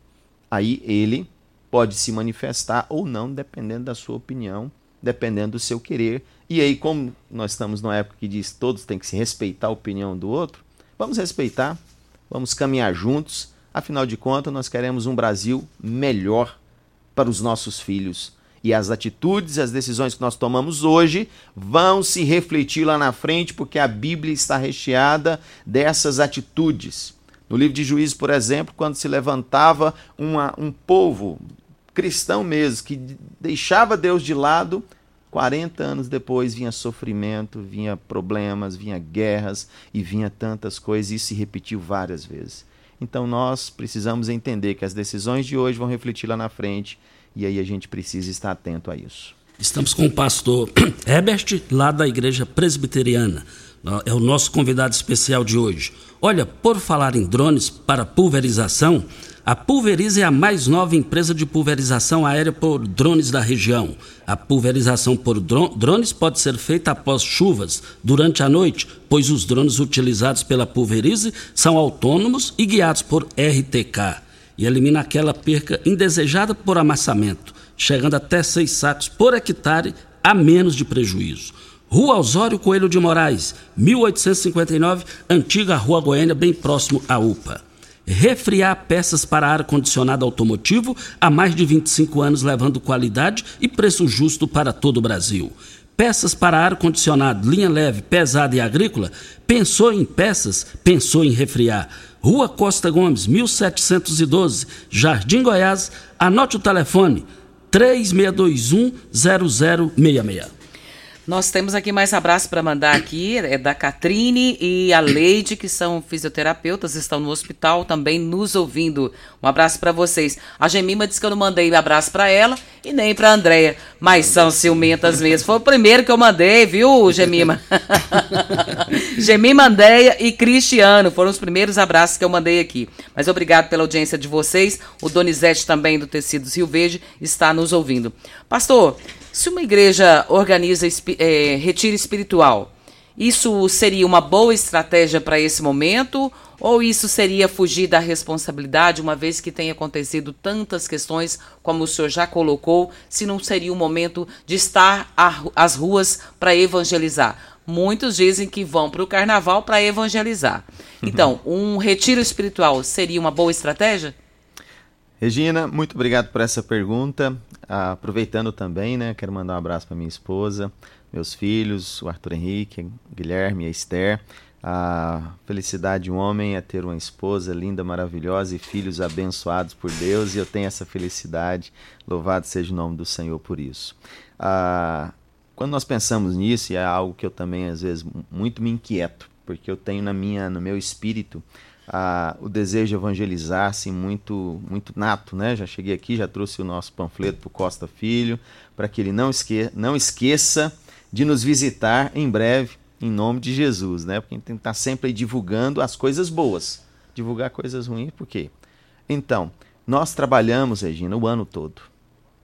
Aí ele pode se manifestar ou não, dependendo da sua opinião, dependendo do seu querer e aí, como nós estamos numa época que diz que todos têm que se respeitar a opinião do outro, vamos respeitar, vamos caminhar juntos. Afinal de contas, nós queremos um Brasil melhor para os nossos filhos. E as atitudes, as decisões que nós tomamos hoje vão se refletir lá na frente, porque a Bíblia está recheada dessas atitudes. No livro de Juízes, por exemplo, quando se levantava uma, um povo cristão mesmo, que deixava Deus de lado, 40 anos depois vinha sofrimento, vinha problemas, vinha guerras e vinha tantas coisas, e isso se repetiu várias vezes. Então nós precisamos entender que as decisões de hoje vão refletir lá na frente e aí a gente precisa estar atento a isso. Estamos com o pastor Herbert, lá da Igreja Presbiteriana. É o nosso convidado especial de hoje. Olha, por falar em drones para pulverização, a Pulverize é a mais nova empresa de pulverização aérea por drones da região. A pulverização por drones pode ser feita após chuvas, durante a noite, pois os drones utilizados pela Pulverize são autônomos e guiados por RTK e elimina aquela perca indesejada por amassamento, chegando até seis sacos por hectare a menos de prejuízo. Rua Osório Coelho de Moraes, 1859, antiga Rua Goiânia, bem próximo à UPA refriar peças para ar-condicionado automotivo há mais de 25 anos, levando qualidade e preço justo para todo o Brasil. Peças para ar-condicionado, linha leve, pesada e agrícola? Pensou em peças? Pensou em refriar. Rua Costa Gomes, 1712, Jardim Goiás. Anote o telefone: 3621 0066. Nós temos aqui mais abraço para mandar aqui, é da Catrine e a Leide, que são fisioterapeutas, estão no hospital também nos ouvindo. Um abraço para vocês. A Gemima disse que eu não mandei abraço para ela e nem para Andréia, mas são ciumentas mesmo. Foi o primeiro que eu mandei, viu, Gemima? Gemima, Andréia e Cristiano foram os primeiros abraços que eu mandei aqui. Mas obrigado pela audiência de vocês. O Donizete também do Tecidos Rio Verde está nos ouvindo. Pastor, se uma igreja organiza é, retiro espiritual, isso seria uma boa estratégia para esse momento? Ou isso seria fugir da responsabilidade, uma vez que tem acontecido tantas questões, como o senhor já colocou, se não seria o momento de estar às ruas para evangelizar? Muitos dizem que vão para o carnaval para evangelizar. Então, um retiro espiritual seria uma boa estratégia? Regina, muito obrigado por essa pergunta. Aproveitando também, né, quero mandar um abraço para minha esposa, meus filhos, o Arthur Henrique, Guilherme e a Esther. A felicidade de um homem é ter uma esposa linda, maravilhosa e filhos abençoados por Deus, e eu tenho essa felicidade. Louvado seja o nome do Senhor por isso. Ah, quando nós pensamos nisso, e é algo que eu também às vezes muito me inquieto, porque eu tenho na minha, no meu espírito a, o desejo de evangelizar assim, muito, muito nato. Né? Já cheguei aqui, já trouxe o nosso panfleto para o Costa Filho, para que ele não, esque não esqueça de nos visitar em breve, em nome de Jesus. Né? Porque a gente tem que estar tá sempre divulgando as coisas boas. Divulgar coisas ruins, por quê? Então, nós trabalhamos, Regina, o ano todo.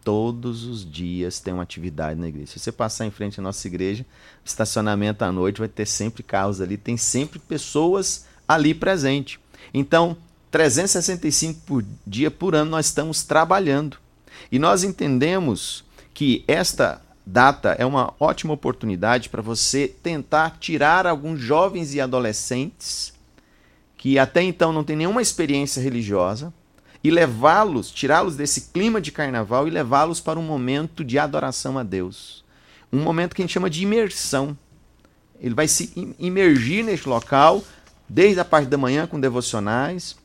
Todos os dias tem uma atividade na igreja. Se você passar em frente à nossa igreja, estacionamento à noite, vai ter sempre carros ali, tem sempre pessoas ali presente. Então, 365 por dia por ano nós estamos trabalhando. E nós entendemos que esta data é uma ótima oportunidade para você tentar tirar alguns jovens e adolescentes que até então não têm nenhuma experiência religiosa e levá-los, tirá-los desse clima de carnaval e levá-los para um momento de adoração a Deus. Um momento que a gente chama de imersão. Ele vai se imergir neste local desde a parte da manhã com devocionais,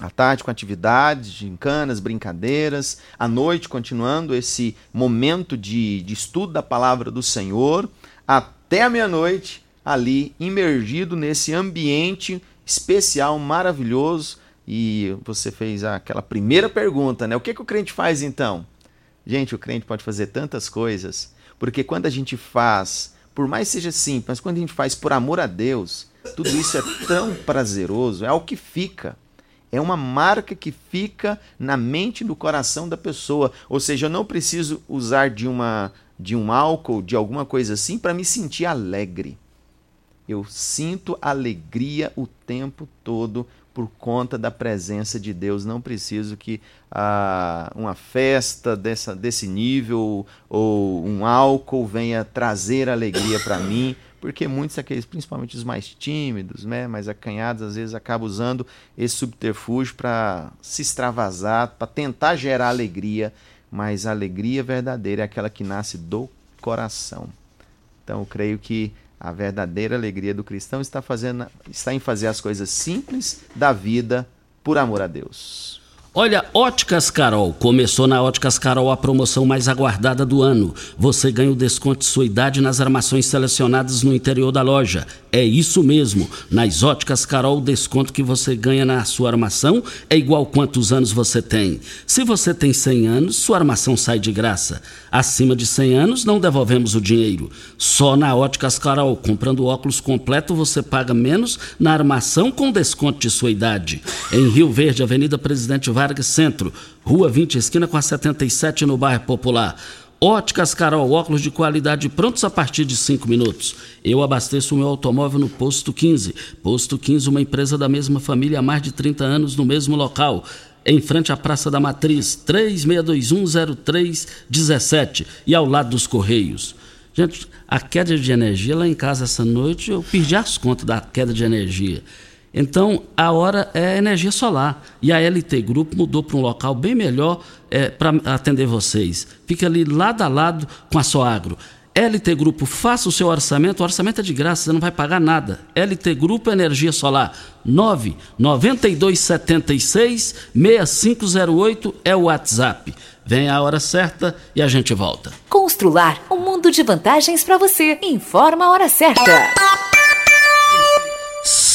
à tarde com atividades, gincanas, brincadeiras, à noite continuando esse momento de, de estudo da palavra do Senhor, até a meia-noite ali imergido nesse ambiente especial, maravilhoso. E você fez aquela primeira pergunta, né? O que, que o crente faz então? Gente, o crente pode fazer tantas coisas, porque quando a gente faz, por mais seja simples, mas quando a gente faz por amor a Deus, tudo isso é tão prazeroso, é algo que fica. É uma marca que fica na mente e no coração da pessoa. Ou seja, eu não preciso usar de, uma, de um álcool, de alguma coisa assim, para me sentir alegre. Eu sinto alegria o tempo todo por conta da presença de Deus. Não preciso que ah, uma festa dessa, desse nível ou um álcool venha trazer alegria para mim, porque muitos aqueles, principalmente os mais tímidos, né, mais acanhados, às vezes acabam usando esse subterfúgio para se extravasar, para tentar gerar alegria mas a alegria verdadeira é aquela que nasce do coração. Então, eu creio que a verdadeira alegria do cristão está, fazendo, está em fazer as coisas simples da vida por amor a Deus. Olha, Óticas Carol. Começou na Óticas Carol a promoção mais aguardada do ano. Você ganha o desconto de sua idade nas armações selecionadas no interior da loja. É isso mesmo. Nas Óticas Carol, o desconto que você ganha na sua armação é igual quantos anos você tem. Se você tem 100 anos, sua armação sai de graça. Acima de 100 anos, não devolvemos o dinheiro. Só na Óticas Carol, comprando óculos completo, você paga menos na armação com desconto de sua idade. Em Rio Verde, Avenida Presidente Vargas Centro, Rua 20, esquina com a 77, no bairro Popular. Óticas Carol, óculos de qualidade prontos a partir de 5 minutos. Eu abasteço o meu automóvel no Posto 15. Posto 15, uma empresa da mesma família há mais de 30 anos no mesmo local. Em frente à Praça da Matriz, 36210317 e ao lado dos Correios. Gente, a queda de energia lá em casa essa noite, eu perdi as contas da queda de energia. Então, a hora é energia solar. E a LT Grupo mudou para um local bem melhor é, para atender vocês. Fica ali lado a lado com a Soagro. LT Grupo, faça o seu orçamento. O orçamento é de graça, você não vai pagar nada. LT Grupo Energia Solar 99276 6508 é o WhatsApp. Vem a hora certa e a gente volta. Constrular um mundo de vantagens para você. Informa a hora certa.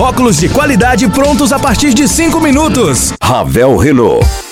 óculos de qualidade prontos a partir de 5 minutos. Ravel Renault.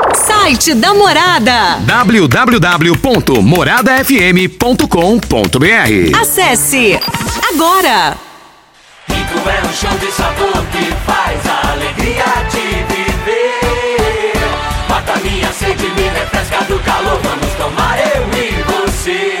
Site da Morada. www.moradafm.com.br Acesse agora. Rico é um show de sabor que faz a alegria de viver. Mata minha sede, me refresca do calor. Vamos tomar eu e você.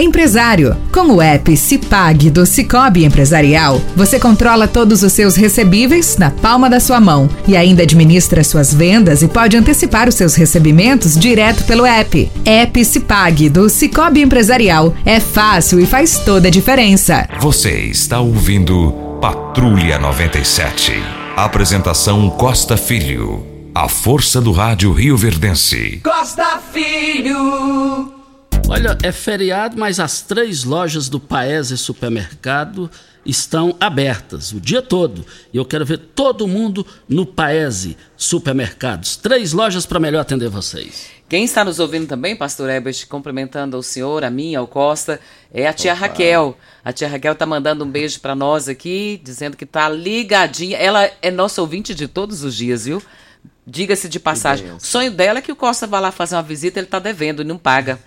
Empresário. Com o app Cipag do Cicobi Empresarial, você controla todos os seus recebíveis na palma da sua mão e ainda administra suas vendas e pode antecipar os seus recebimentos direto pelo app. App Cipag do Cicobi Empresarial. É fácil e faz toda a diferença. Você está ouvindo Patrulha 97. Apresentação Costa Filho. A força do rádio Rio Verdense. Costa Filho. Olha, é feriado, mas as três lojas do Paese Supermercado estão abertas o dia todo. E eu quero ver todo mundo no Paese Supermercados. Três lojas para melhor atender vocês. Quem está nos ouvindo também, pastor Ebert, cumprimentando o senhor, a mim, ao Costa, é a tia Raquel. A tia Raquel tá mandando um beijo para nós aqui, dizendo que tá ligadinha. Ela é nossa ouvinte de todos os dias, viu? Diga-se de passagem. O sonho dela é que o Costa vá lá fazer uma visita, ele tá devendo e não paga.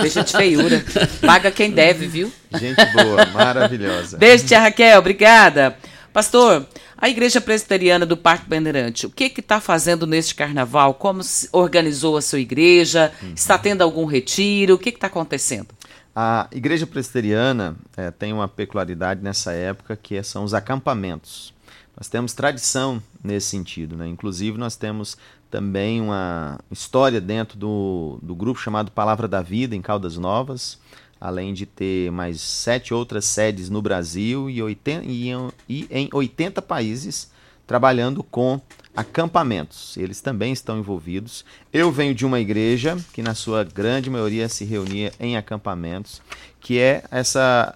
Deixa de feiura. Paga quem deve, viu? Gente boa, maravilhosa. Beijo, tia Raquel, obrigada. Pastor, a Igreja Presbiteriana do Parque Bandeirante, o que que está fazendo neste carnaval? Como se organizou a sua igreja? Está tendo algum retiro? O que está acontecendo? A Igreja Presbiteriana eh, tem uma peculiaridade nessa época que são os acampamentos. Nós temos tradição nesse sentido, né? Inclusive nós temos também uma história dentro do, do grupo chamado Palavra da Vida em Caldas Novas, além de ter mais sete outras sedes no Brasil e, 80, e, em- e em 80 países trabalhando com acampamentos. Eles também estão envolvidos. Eu venho de uma igreja que, na sua grande maioria, se reunia em acampamentos, que é essa,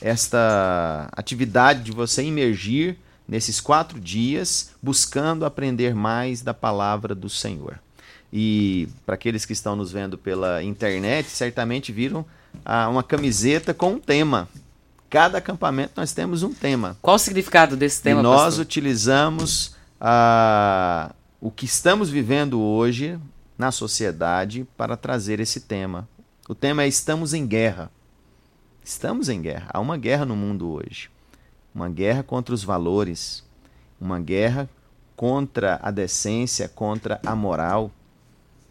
esta atividade de você imergir nesses quatro dias, buscando aprender mais da palavra do Senhor. E para aqueles que estão nos vendo pela internet, certamente viram ah, uma camiseta com um tema. Cada acampamento nós temos um tema. Qual o significado desse tema, E nós pastor? utilizamos ah, o que estamos vivendo hoje na sociedade para trazer esse tema. O tema é Estamos em Guerra. Estamos em guerra. Há uma guerra no mundo hoje. Uma guerra contra os valores. Uma guerra contra a decência, contra a moral.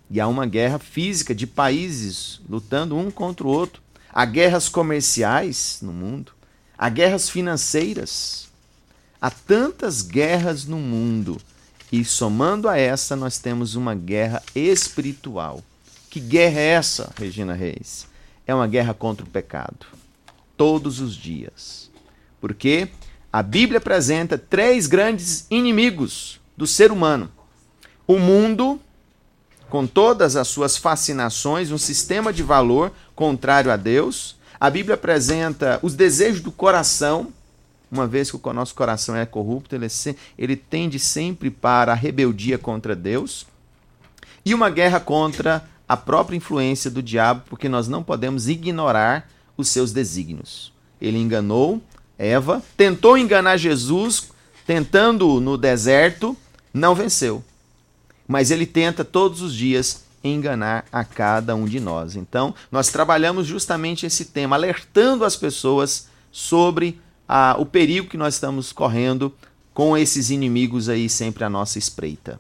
E há uma guerra física de países lutando um contra o outro. Há guerras comerciais no mundo. Há guerras financeiras. Há tantas guerras no mundo. E somando a essa, nós temos uma guerra espiritual. Que guerra é essa, Regina Reis? É uma guerra contra o pecado. Todos os dias. Porque a Bíblia apresenta três grandes inimigos do ser humano: o mundo, com todas as suas fascinações, um sistema de valor contrário a Deus. A Bíblia apresenta os desejos do coração, uma vez que o nosso coração é corrupto, ele, se- ele tende sempre para a rebeldia contra Deus. E uma guerra contra a própria influência do diabo, porque nós não podemos ignorar os seus desígnios. Ele enganou Eva, tentou enganar Jesus, tentando no deserto, não venceu mas ele tenta todos os dias enganar a cada um de nós. Então, nós trabalhamos justamente esse tema, alertando as pessoas sobre ah, o perigo que nós estamos correndo com esses inimigos aí sempre à nossa espreita.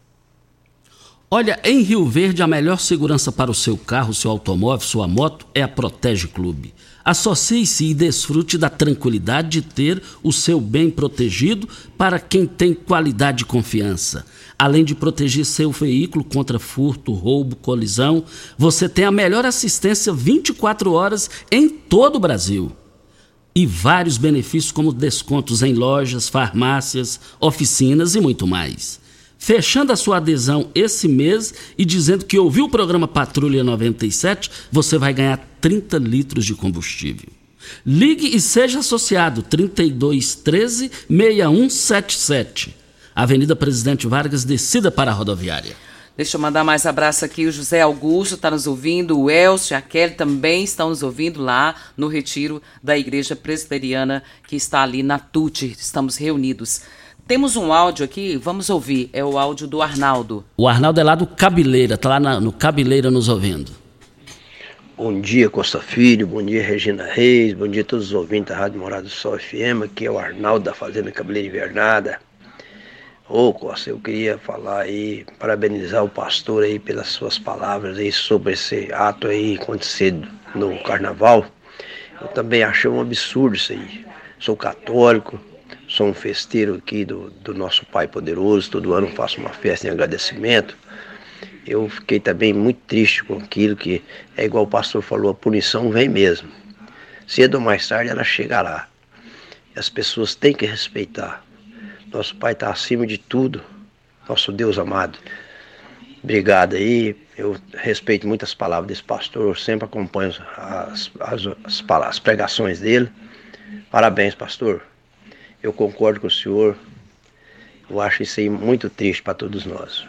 Olha, em Rio Verde, a melhor segurança para o seu carro, seu automóvel, sua moto é a Protege Clube. Associe-se e desfrute da tranquilidade de ter o seu bem protegido para quem tem qualidade e confiança. Além de proteger seu veículo contra furto, roubo, colisão, você tem a melhor assistência 24 horas em todo o Brasil e vários benefícios como descontos em lojas, farmácias, oficinas e muito mais. Fechando a sua adesão esse mês e dizendo que ouviu o programa Patrulha 97, você vai ganhar 30 litros de combustível. Ligue e seja associado 3213 6177. Avenida Presidente Vargas, descida para a rodoviária. Deixa eu mandar mais abraço aqui. O José Augusto está nos ouvindo, o Elcio a Kelly também estão nos ouvindo lá no retiro da Igreja Presbiteriana que está ali na TUT. Estamos reunidos. Temos um áudio aqui, vamos ouvir. É o áudio do Arnaldo. O Arnaldo é lá do Cabeleira, tá lá na- no Cabeleira nos ouvindo. Bom dia, Costa Filho, bom dia, Regina Reis, bom dia a todos os ouvintes da Rádio Morada do Sol FM, aqui é o Arnaldo da Fazenda Cabeleira Invernada. Ô Costa, eu queria falar aí, parabenizar o pastor aí pelas suas palavras aí sobre esse ato aí acontecido no carnaval. Eu também achei um absurdo isso aí. Sou católico, sou um festeiro aqui do, do nosso Pai Poderoso, todo ano faço uma festa em agradecimento. Eu fiquei também muito triste com aquilo que é igual o pastor falou, a punição vem mesmo. Cedo ou mais tarde ela chegará. As pessoas têm que respeitar. Nosso Pai está acima de tudo, nosso Deus amado. Obrigado aí. Eu respeito muitas palavras desse pastor, eu sempre acompanho as, as, as, as pregações dele. Parabéns, pastor. Eu concordo com o senhor. Eu acho isso aí muito triste para todos nós.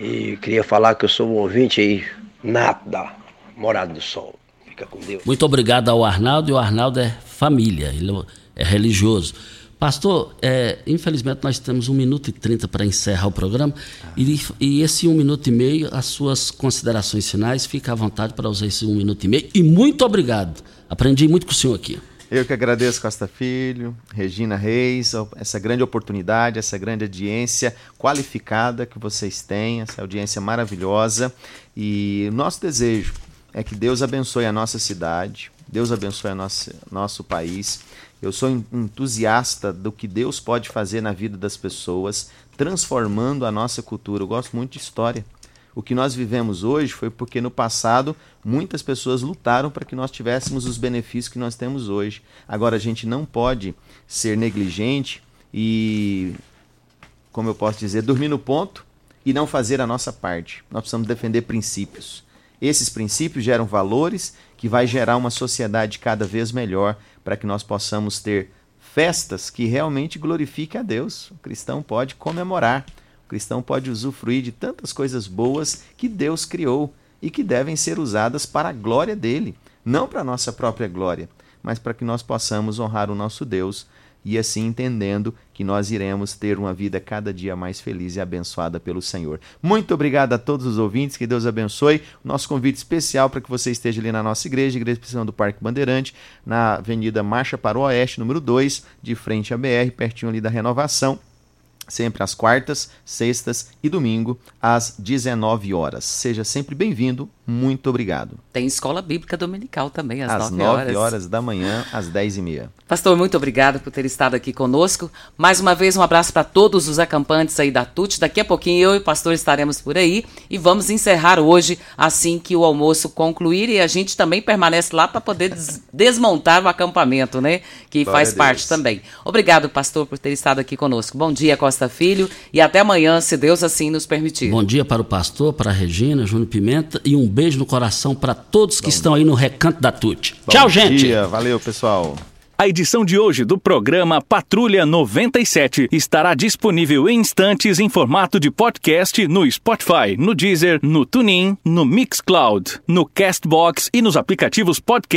E queria falar que eu sou um ouvinte aí nato da Morada do Sol. Fica com Deus. Muito obrigado ao Arnaldo, e o Arnaldo é família, ele é religioso. Pastor, é, infelizmente nós temos um minuto e trinta para encerrar o programa e, e esse um minuto e meio, as suas considerações finais, fica à vontade para usar esse um minuto e meio. E muito obrigado, aprendi muito com o senhor aqui. Eu que agradeço, Costa Filho, Regina Reis, essa grande oportunidade, essa grande audiência qualificada que vocês têm, essa audiência maravilhosa. E nosso desejo é que Deus abençoe a nossa cidade, Deus abençoe o nosso, nosso país. Eu sou en- entusiasta do que Deus pode fazer na vida das pessoas, transformando a nossa cultura. Eu gosto muito de história. O que nós vivemos hoje foi porque no passado muitas pessoas lutaram para que nós tivéssemos os benefícios que nós temos hoje. Agora a gente não pode ser negligente e, como eu posso dizer, dormir no ponto e não fazer a nossa parte. Nós precisamos defender princípios. Esses princípios geram valores que vai gerar uma sociedade cada vez melhor para que nós possamos ter festas que realmente glorifiquem a Deus. O cristão pode comemorar, o cristão pode usufruir de tantas coisas boas que Deus criou e que devem ser usadas para a glória dele, não para a nossa própria glória, mas para que nós possamos honrar o nosso Deus e assim entendendo que nós iremos ter uma vida cada dia mais feliz e abençoada pelo Senhor. Muito obrigado a todos os ouvintes, que Deus abençoe. Nosso convite especial para que você esteja ali na nossa igreja, Igreja Cristã do Parque Bandeirante, na Avenida Marcha para o Oeste, número 2, de frente à BR, pertinho ali da Renovação. Sempre às quartas, sextas e domingo, às 19 horas. Seja sempre bem-vindo. Muito obrigado. Tem escola bíblica dominical também, às, Às 9 9 horas. horas da manhã, às 10 e meia. Pastor, muito obrigado por ter estado aqui conosco. Mais uma vez, um abraço para todos os acampantes aí da TUT. Daqui a pouquinho eu e o pastor estaremos por aí e vamos encerrar hoje assim que o almoço concluir e a gente também permanece lá para poder des- desmontar o acampamento, né? Que Glória faz parte também. Obrigado, pastor, por ter estado aqui conosco. Bom dia, Costa Filho, e até amanhã, se Deus assim nos permitir. Bom dia para o pastor, para a Regina, Júnior Pimenta e um beijo no coração para todos que estão aí no recanto da TUT. Tchau, Bom gente! dia, valeu, pessoal. A edição de hoje do programa Patrulha 97 estará disponível em instantes em formato de podcast no Spotify, no Deezer, no TuneIn, no Mixcloud, no Castbox e nos aplicativos podcast